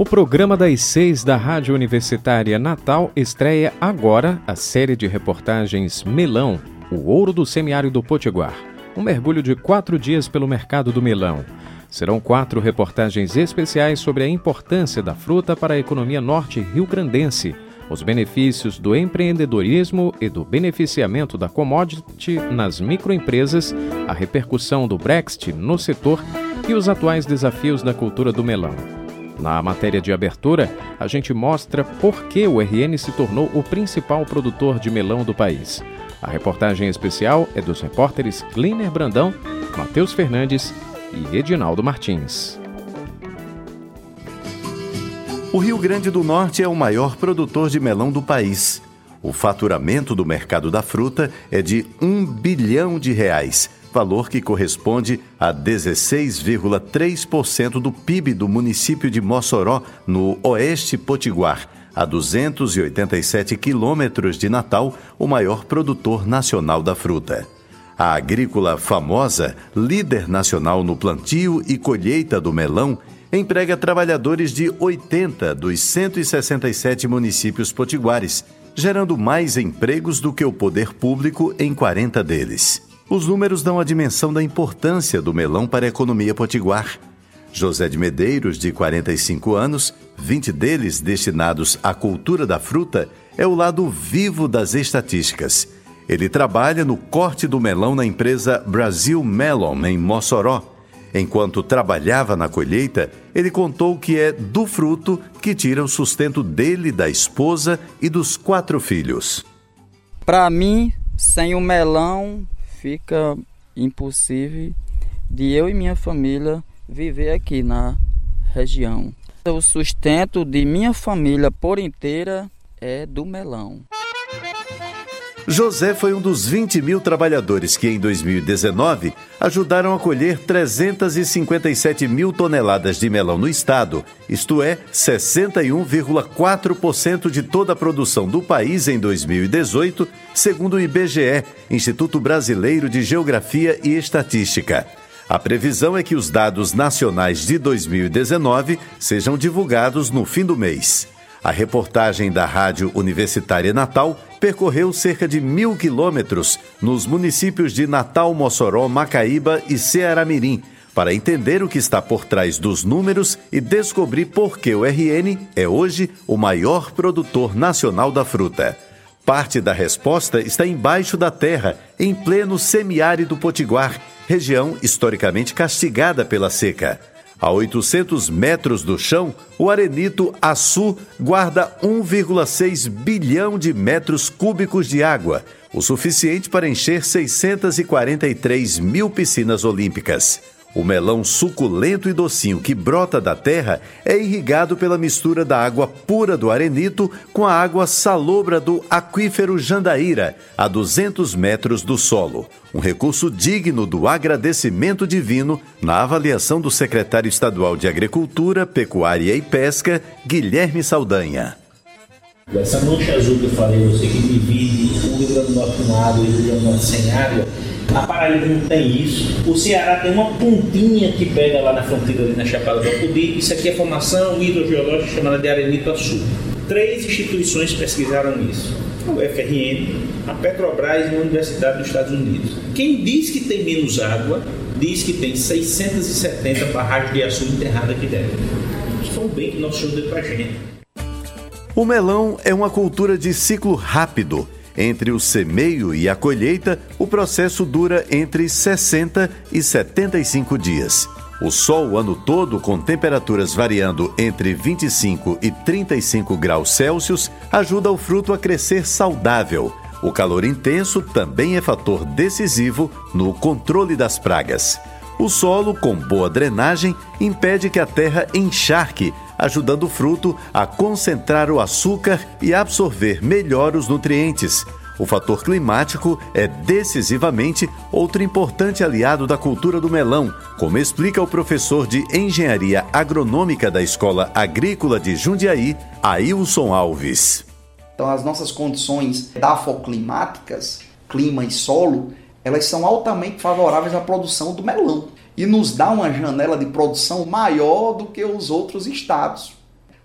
O programa das seis da Rádio Universitária Natal estreia agora a série de reportagens Melão, o ouro do semiárido Potiguar. Um mergulho de quatro dias pelo mercado do melão. Serão quatro reportagens especiais sobre a importância da fruta para a economia norte rio-grandense, os benefícios do empreendedorismo e do beneficiamento da commodity nas microempresas, a repercussão do Brexit no setor e os atuais desafios da cultura do melão. Na matéria de abertura, a gente mostra por que o RN se tornou o principal produtor de melão do país. A reportagem especial é dos repórteres Cleaner Brandão, Matheus Fernandes e Edinaldo Martins. O Rio Grande do Norte é o maior produtor de melão do país. O faturamento do mercado da fruta é de um bilhão de reais valor que corresponde a 16,3% do PIB do município de Mossoró, no Oeste Potiguar, a 287 quilômetros de Natal, o maior produtor nacional da fruta. A agrícola famosa, líder nacional no plantio e colheita do melão, emprega trabalhadores de 80 dos 167 municípios potiguares, gerando mais empregos do que o poder público em 40 deles. Os números dão a dimensão da importância do melão para a economia potiguar. José de Medeiros, de 45 anos, 20 deles destinados à cultura da fruta, é o lado vivo das estatísticas. Ele trabalha no corte do melão na empresa Brasil Melon, em Mossoró. Enquanto trabalhava na colheita, ele contou que é do fruto que tira o sustento dele, da esposa e dos quatro filhos. Para mim, sem o melão, fica impossível de eu e minha família viver aqui na região. O sustento de minha família por inteira é do melão. José foi um dos 20 mil trabalhadores que, em 2019, ajudaram a colher 357 mil toneladas de melão no estado, isto é, 61,4% de toda a produção do país em 2018, segundo o IBGE, Instituto Brasileiro de Geografia e Estatística. A previsão é que os dados nacionais de 2019 sejam divulgados no fim do mês. A reportagem da Rádio Universitária Natal percorreu cerca de mil quilômetros nos municípios de Natal, Mossoró, Macaíba e Ceará-Mirim para entender o que está por trás dos números e descobrir por que o RN é hoje o maior produtor nacional da fruta. Parte da resposta está embaixo da terra, em pleno semiárido potiguar, região historicamente castigada pela seca. A 800 metros do chão, o arenito Açu guarda 1,6 bilhão de metros cúbicos de água, o suficiente para encher 643 mil piscinas olímpicas. O melão suculento e docinho que brota da terra é irrigado pela mistura da água pura do arenito com a água salobra do aquífero Jandaíra, a 200 metros do solo. Um recurso digno do agradecimento divino na avaliação do secretário estadual de Agricultura, Pecuária e Pesca, Guilherme Saldanha. Essa mancha azul que eu falei, você que divide o Rio Grande do Norte com água e o Rio Grande do Norte sem água, a Paraíba não tem isso. O Ceará tem uma pontinha que pega lá na fronteira, ali na Chapada do Apudi. Isso aqui é formação hidrogeológica chamada de arenito açul. Três instituições pesquisaram isso. O FRN, a Petrobras e a Universidade dos Estados Unidos. Quem diz que tem menos água, diz que tem 670 barragens de açúcar enterradas aqui dentro. Isso foi um bem que nosso senhor deu pra gente. O melão é uma cultura de ciclo rápido entre o semeio e a colheita, o processo dura entre 60 e 75 dias. O sol o ano todo, com temperaturas variando entre 25 e 35 graus Celsius, ajuda o fruto a crescer saudável. O calor intenso também é fator decisivo no controle das pragas. O solo, com boa drenagem, impede que a terra encharque, ajudando o fruto a concentrar o açúcar e absorver melhor os nutrientes. O fator climático é decisivamente outro importante aliado da cultura do melão, como explica o professor de Engenharia Agronômica da Escola Agrícola de Jundiaí, Ailson Alves. Então, as nossas condições dafoclimáticas, clima e solo, elas são altamente favoráveis à produção do melão e nos dá uma janela de produção maior do que os outros estados.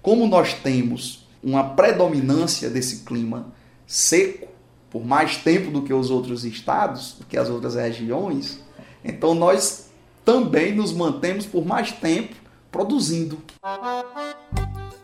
Como nós temos uma predominância desse clima seco por mais tempo do que os outros estados, do que as outras regiões, então nós também nos mantemos por mais tempo produzindo.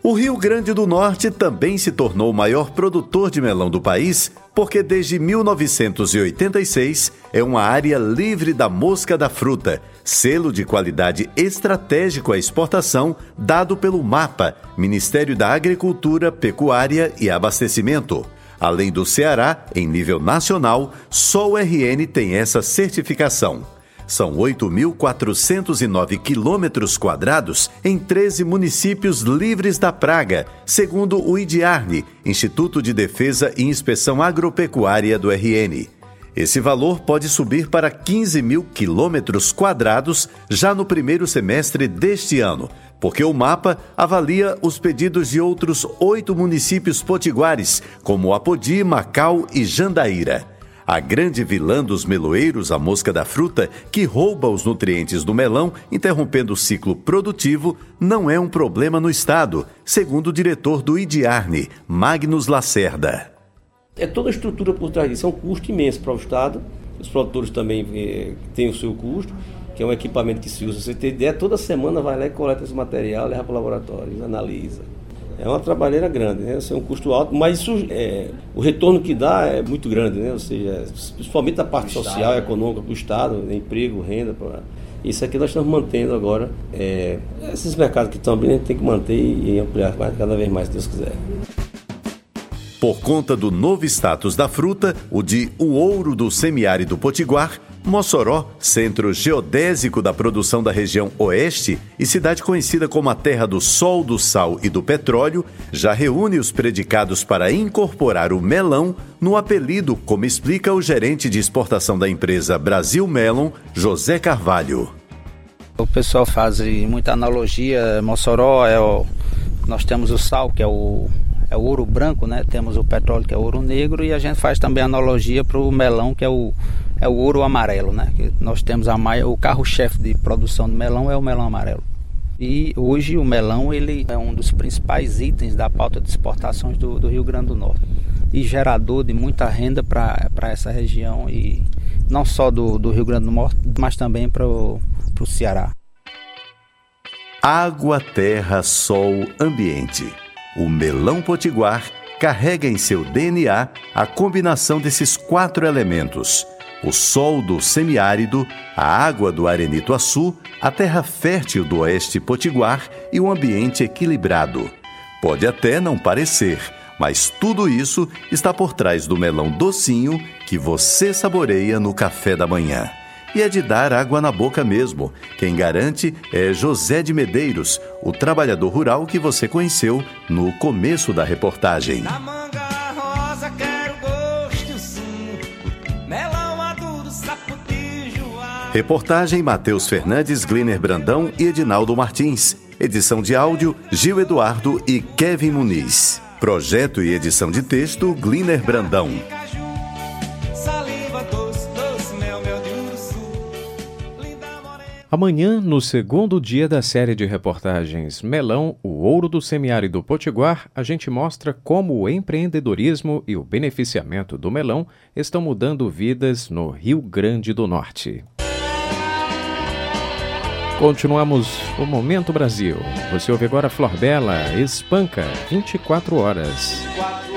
O Rio Grande do Norte também se tornou o maior produtor de melão do país, porque desde 1986 é uma área livre da mosca da fruta, selo de qualidade estratégico à exportação dado pelo MAPA, Ministério da Agricultura, Pecuária e Abastecimento. Além do Ceará, em nível nacional, só o RN tem essa certificação. São 8.409 quilômetros quadrados em 13 municípios livres da praga, segundo o IDIARNE, Instituto de Defesa e Inspeção Agropecuária do RN. Esse valor pode subir para 15 mil quilômetros quadrados já no primeiro semestre deste ano, porque o mapa avalia os pedidos de outros oito municípios potiguares, como Apodi, Macau e Jandaíra. A grande vilã dos meloeiros, a mosca da fruta, que rouba os nutrientes do melão, interrompendo o ciclo produtivo, não é um problema no estado, segundo o diretor do IDIARNE, Magnus Lacerda. É toda a estrutura por trás disso, é um custo imenso para o estado. Os produtores também eh, têm o seu custo, que é um equipamento que se usa. Você tem ideia, toda semana vai lá e coleta esse material, leva para o laboratório, analisa. É uma trabalheira grande, né? Isso é um custo alto, mas isso, é, o retorno que dá é muito grande, né? Ou seja, principalmente a parte social, econômica para o Estado, né? emprego, renda. Pra... Isso aqui nós estamos mantendo agora. É, esses mercados que estão abrindo, a gente tem que manter e ampliar cada vez mais, se Deus quiser. Por conta do novo status da fruta, o de o ouro do semiárido potiguar, Mossoró, centro geodésico da produção da região oeste e cidade conhecida como a terra do sol, do sal e do petróleo, já reúne os predicados para incorporar o melão no apelido, como explica o gerente de exportação da empresa Brasil Melon, José Carvalho. O pessoal faz muita analogia, Mossoró é o, nós temos o sal, que é o é o ouro branco, né? Temos o petróleo que é o ouro negro e a gente faz também analogia para o melão que é o é o ouro amarelo, né? Que nós temos a o carro-chefe de produção de melão é o melão amarelo. E hoje o melão ele é um dos principais itens da pauta de exportações do, do Rio Grande do Norte e gerador de muita renda para essa região e não só do, do Rio Grande do Norte, mas também para o Ceará. Água, terra, sol, ambiente. O melão potiguar carrega em seu DNA a combinação desses quatro elementos o sol do semiárido, a água do Arenito-Açu, a terra fértil do oeste potiguar e o ambiente equilibrado. Pode até não parecer, mas tudo isso está por trás do melão docinho que você saboreia no café da manhã. E é de dar água na boca mesmo. Quem garante é José de Medeiros, o trabalhador rural que você conheceu no começo da reportagem. Reportagem Matheus Fernandes, Gliner Brandão e Edinaldo Martins. Edição de áudio Gil Eduardo e Kevin Muniz. Projeto e edição de texto Gliner Brandão. Amanhã, no segundo dia da série de reportagens Melão, o ouro do semiárido potiguar, a gente mostra como o empreendedorismo e o beneficiamento do melão estão mudando vidas no Rio Grande do Norte. Continuamos o Momento Brasil. Você ouve agora Flor Bela, Espanca, 24 horas. 24